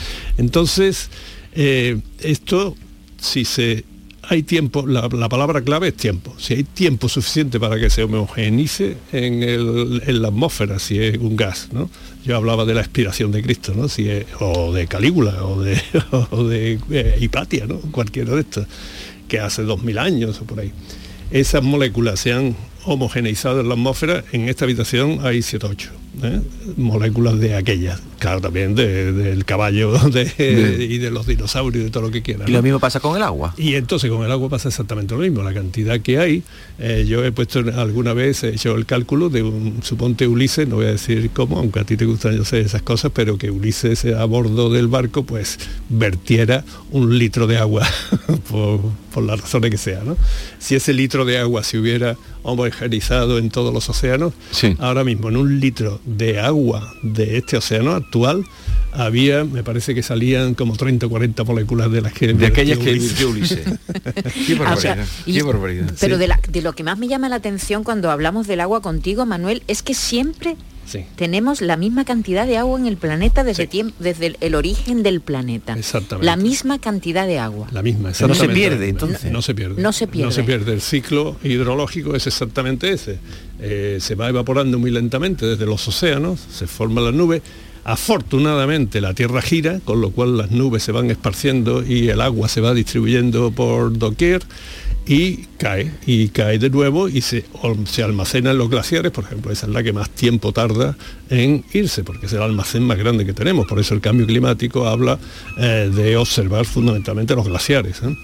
Entonces, eh, esto, si se hay tiempo, la, la palabra clave es tiempo. Si hay tiempo suficiente para que se homogeneice en, el- en la atmósfera, si es un gas, ¿no? Yo hablaba de la expiración de Cristo, ¿no? O de Calígula, o de, eh, Hipatia, ¿no? Cualquiera de estos, que hace dos mil años o por ahí. Esas moléculas se han homogeneizado en la atmósfera, en esta habitación hay 7 8 moléculas de aquellas. Claro, también de- del caballo de- y de los dinosaurios, de todo lo que quieran. Y lo mismo pasa con el agua. Y entonces con el agua pasa exactamente lo mismo, la cantidad que hay. eh, yo he puesto alguna vez, he hecho el cálculo de un, suponte Ulises, no voy a decir cómo, aunque a ti te gustan, yo sé, esas cosas, pero que Ulises a bordo del barco pues vertiera un litro de agua, por, por las razones que sea. ¿no? Si ese litro de agua se hubiera homogeneizado en todos los océanos, ahora mismo en un litro de agua de este océano actual, había, me parece que salían como 30 o 40 moléculas de las que... De aquellas que Ulises. Qué o sea, barbaridad, y- qué barbaridad. Pero Sí. de, la- de lo que más me llama la atención cuando hablamos del agua contigo, Manuel, es que siempre Sí. tenemos la misma cantidad de agua en el planeta desde, tiemp- desde el, el origen del planeta. Exactamente. La misma cantidad de agua. La misma, No se exactamente. pierde, entonces. No, se pierde. No se pierde. No se pierde. El ciclo hidrológico es exactamente ese. Eh, se va evaporando muy lentamente desde los océanos, se forman las nubes. Afortunadamente la Tierra gira, con lo cual las nubes se van esparciendo y el agua se va distribuyendo por doquier y cae, y cae de nuevo y se, se almacena en los glaciares, por ejemplo, esa es la que más tiempo tarda en irse, porque es el almacén más grande que tenemos. Por eso el cambio climático habla eh, de observar fundamentalmente los glaciares. ¿eh?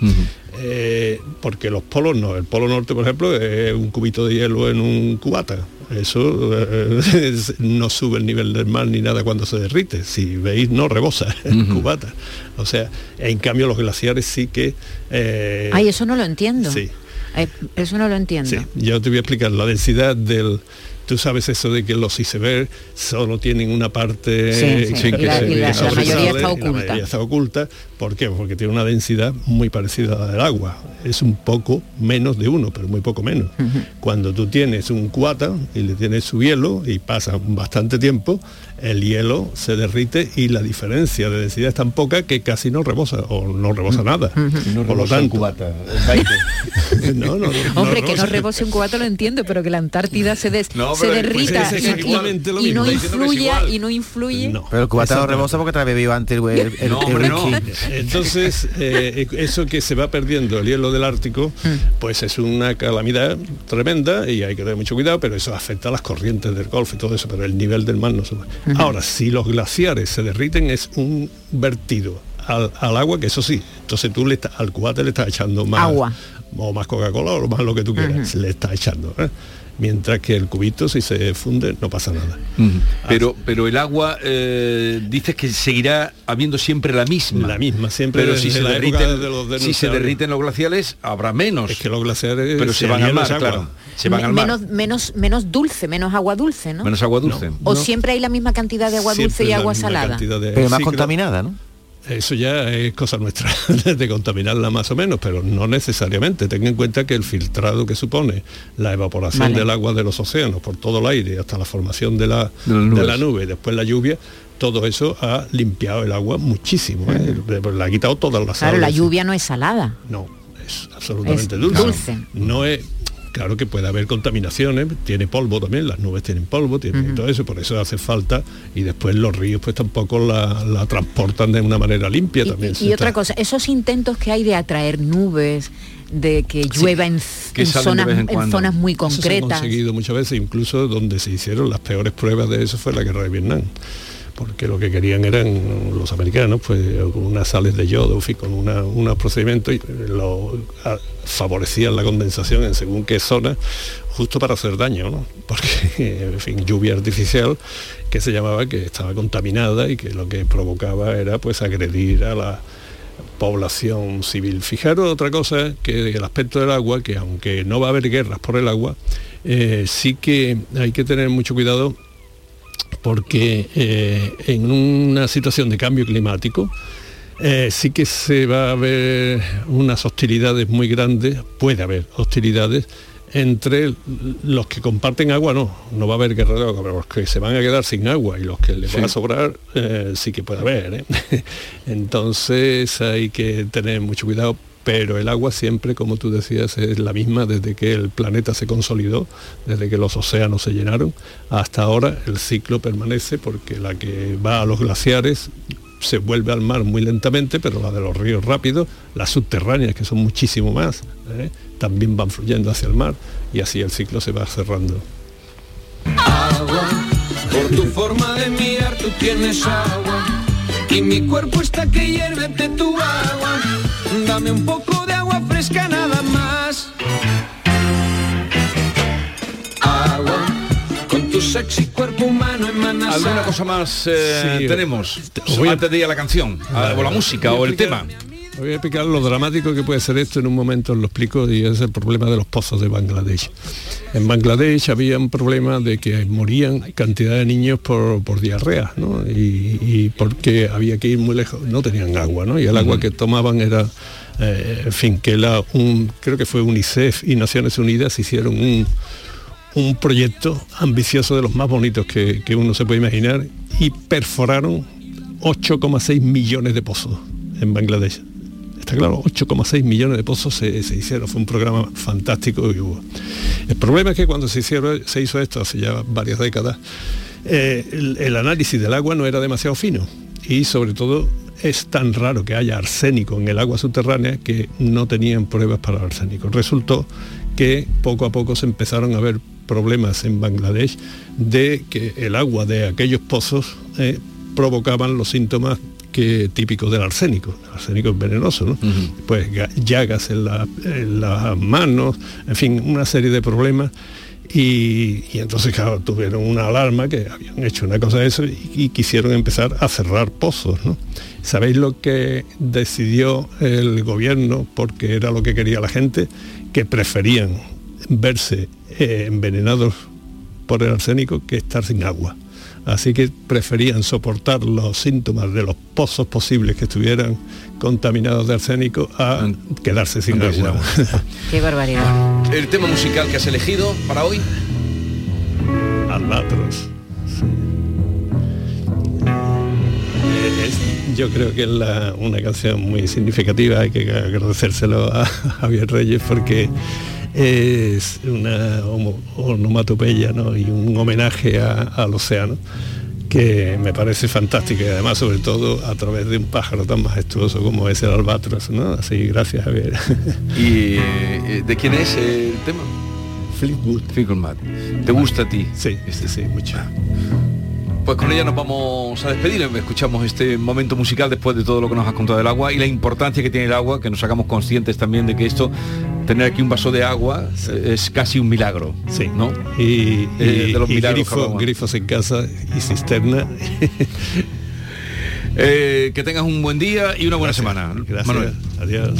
Eh, porque los polos no, el polo norte, por ejemplo, es un cubito de hielo en un cubata. Eso eh, no sube el nivel del mar ni nada cuando se derrite. Si veis, no rebosa el cubata. O sea, en cambio los glaciares sí que... eh, Ay, eso no lo entiendo. Sí. Eh, eso no lo entiendo. Sí, yo te voy a explicar la densidad del. Tú sabes eso de que los icebergs solo tienen una parte Sí, sí, que la- se- la- la mayoría está la oculta. mayoría está oculta. ¿Por qué? Porque tiene una densidad muy parecida a la del agua. Es un poco menos de uno, pero muy poco menos. Cuando tú tienes un cuata y le tienes su hielo y pasa bastante tiempo, el hielo se derrite y la diferencia de densidad es tan poca que casi no rebosa o no rebosa nada. Por lo tanto, no, no, no, Hombre, que no rebose un cubata lo entiendo, pero que la Antártida se, des- No, se pero derrita pues es y- no igual. y no influye. Pero el cubata no rebosa porque te bebió antes el, el, No, hombre, no. Entonces, eh, eso que se va perdiendo el hielo del Ártico, pues es una calamidad tremenda y hay que tener mucho cuidado, pero eso afecta a las corrientes del Golfo y todo eso, pero el nivel del mar no sube. Ahora, si los glaciares se derriten, es un vertido al, al agua, que eso sí, entonces tú le estás- al cubate le estás echando más Agua. o más Coca-Cola o más lo que tú quieras, le estás echando. ¿eh? Mientras que el cubito si se funde no pasa nada. Pero, pero el agua eh, dices que seguirá habiendo siempre la misma. La misma, siempre Pero si se, derriten, de los si se dinosaurios. derriten los glaciales, habrá menos. Es que los glaciares pero se, se van al mar, claro. Se van Me- al mar. menos, menos, menos dulce, menos agua dulce, ¿no? Menos agua dulce. O siempre hay la misma cantidad de agua dulce y agua salada. de- Pero más sí, contaminada, ¿no? Eso ya es cosa nuestra, de contaminarla más o menos, pero no necesariamente. Ten en cuenta que el filtrado que supone la evaporación Vale. del agua de los océanos por todo el aire hasta la formación de la, De la nube y después la lluvia, todo eso ha limpiado el agua muchísimo. ¿eh? Le ha quitado todas las Claro, la lluvia no es salada. No, es absolutamente Es dulce. dulce. No es. Claro que puede haber contaminaciones, tiene polvo también, las nubes tienen polvo, tienen todo eso, por eso hace falta y después los ríos pues tampoco la, la transportan de una manera limpia también. se Y otra está- cosa, esos intentos que hay de atraer nubes, de que llueva en, que zonas, vez en en cuando. zonas muy Eso se ha concretas. conseguido muchas veces, incluso donde se hicieron las peores pruebas de eso fue la guerra de Vietnam. Porque lo que querían eran los americanos, pues con unas sales de yodo, en con unos procedimientos y lo, a- favorecían la condensación en según qué zona, justo para hacer daño, ¿no? Porque, en fin, lluvia artificial que se llamaba que estaba contaminada y que lo que provocaba era pues agredir a la población civil. Fijaros otra cosa, que el aspecto del agua, que aunque no va a haber guerras por el agua, eh, sí que hay que tener mucho cuidado porque eh, en una situación de cambio climático eh, sí que se va a ver unas hostilidades muy grandes, puede haber hostilidades entre los que comparten agua, no, no va a haber guerra de agua, pero los que se van a quedar sin agua y los que les va a Sí. sobrar, eh, sí que puede haber. Entonces hay que tener mucho cuidado, pero el agua siempre, como tú decías, es la misma desde que el planeta se consolidó, desde que los océanos se llenaron, hasta ahora el ciclo permanece porque la que va a los glaciares se vuelve al mar muy lentamente, pero la de los ríos rápidos, las subterráneas, que son muchísimo más, ¿eh? también van fluyendo hacia el mar y así el ciclo se va cerrando. Dame un poco de agua fresca nada más. Agua con tu sexy cuerpo humano emanas. ¿Alguna cosa más eh, Sí, tenemos? os voy a- Antes de ir a la canción, a- o la música, o el tema. Voy a explicar lo dramático que puede ser esto en un momento, lo explico, y es el problema de los pozos de Bangladesh. En Bangladesh había un problema de que morían cantidad de niños por, por diarrea, ¿no? Y, y porque había que ir muy lejos, no tenían agua, ¿no? Y el agua que tomaban era, eh, en fin, que la, un, creo que fue UNICEF y Naciones Unidas hicieron un, un proyecto ambicioso de los más bonitos que, que uno se puede imaginar y perforaron 8,6 millones de pozos en Bangladesh. Está claro, 8,6 millones de pozos se, hicieron, fue un programa fantástico que hubo. El problema es que cuando se, hicieron, se hizo esto hace ya varias décadas, eh, el, el análisis del agua no era demasiado fino y sobre todo es tan raro que haya arsénico en el agua subterránea que no tenían pruebas para el arsénico. Resultó que poco a poco se empezaron a ver problemas en Bangladesh de que el agua de aquellos pozos eh, provocaban los síntomas que típicos del arsénico. El arsénico es venenoso, ¿no? Pues ga- llagas en, la- en las manos, en fin, una serie de problemas. Y, y entonces, claro, tuvieron una alarma que habían hecho una cosa de eso y, y quisieron empezar a cerrar pozos, ¿no? ¿Sabéis lo que decidió el gobierno, porque era lo que quería la gente? Que preferían verse eh, envenenados por el arsénico que estar sin agua. Así que preferían soportar los síntomas de los pozos posibles que estuvieran contaminados de arsénico a quedarse sin quedarse sin agua. Qué barbaridad. El tema musical que has elegido para hoy. Albatros. Es- yo creo que es la- una canción muy significativa, hay que agradecérselo a Javier Reyes porque es una onomatopeya ¿no? y un homenaje a- al océano que me parece fantástico y además sobre todo a través de un pájaro tan majestuoso como es el albatros, ¿no? Así, gracias Javier. ¿Y eh, de quién es el tema? Fleetwood. Fleetwood. ¿Te gusta a ti? Sí, este sí, mucho. Pues con ella nos vamos a despedir. Escuchamos este momento musical después de todo lo que nos has contado del agua y la importancia que tiene el agua, que nos hagamos conscientes también de que esto, tener aquí un vaso de agua eh, es casi un milagro. Sí. ¿no? Y, Eh, y- de los y milagros que grifo- hablamos. grifos en casa y cisterna. Eh, que tengas un buen día y una buena semana. Gracias. Manuel. Adiós.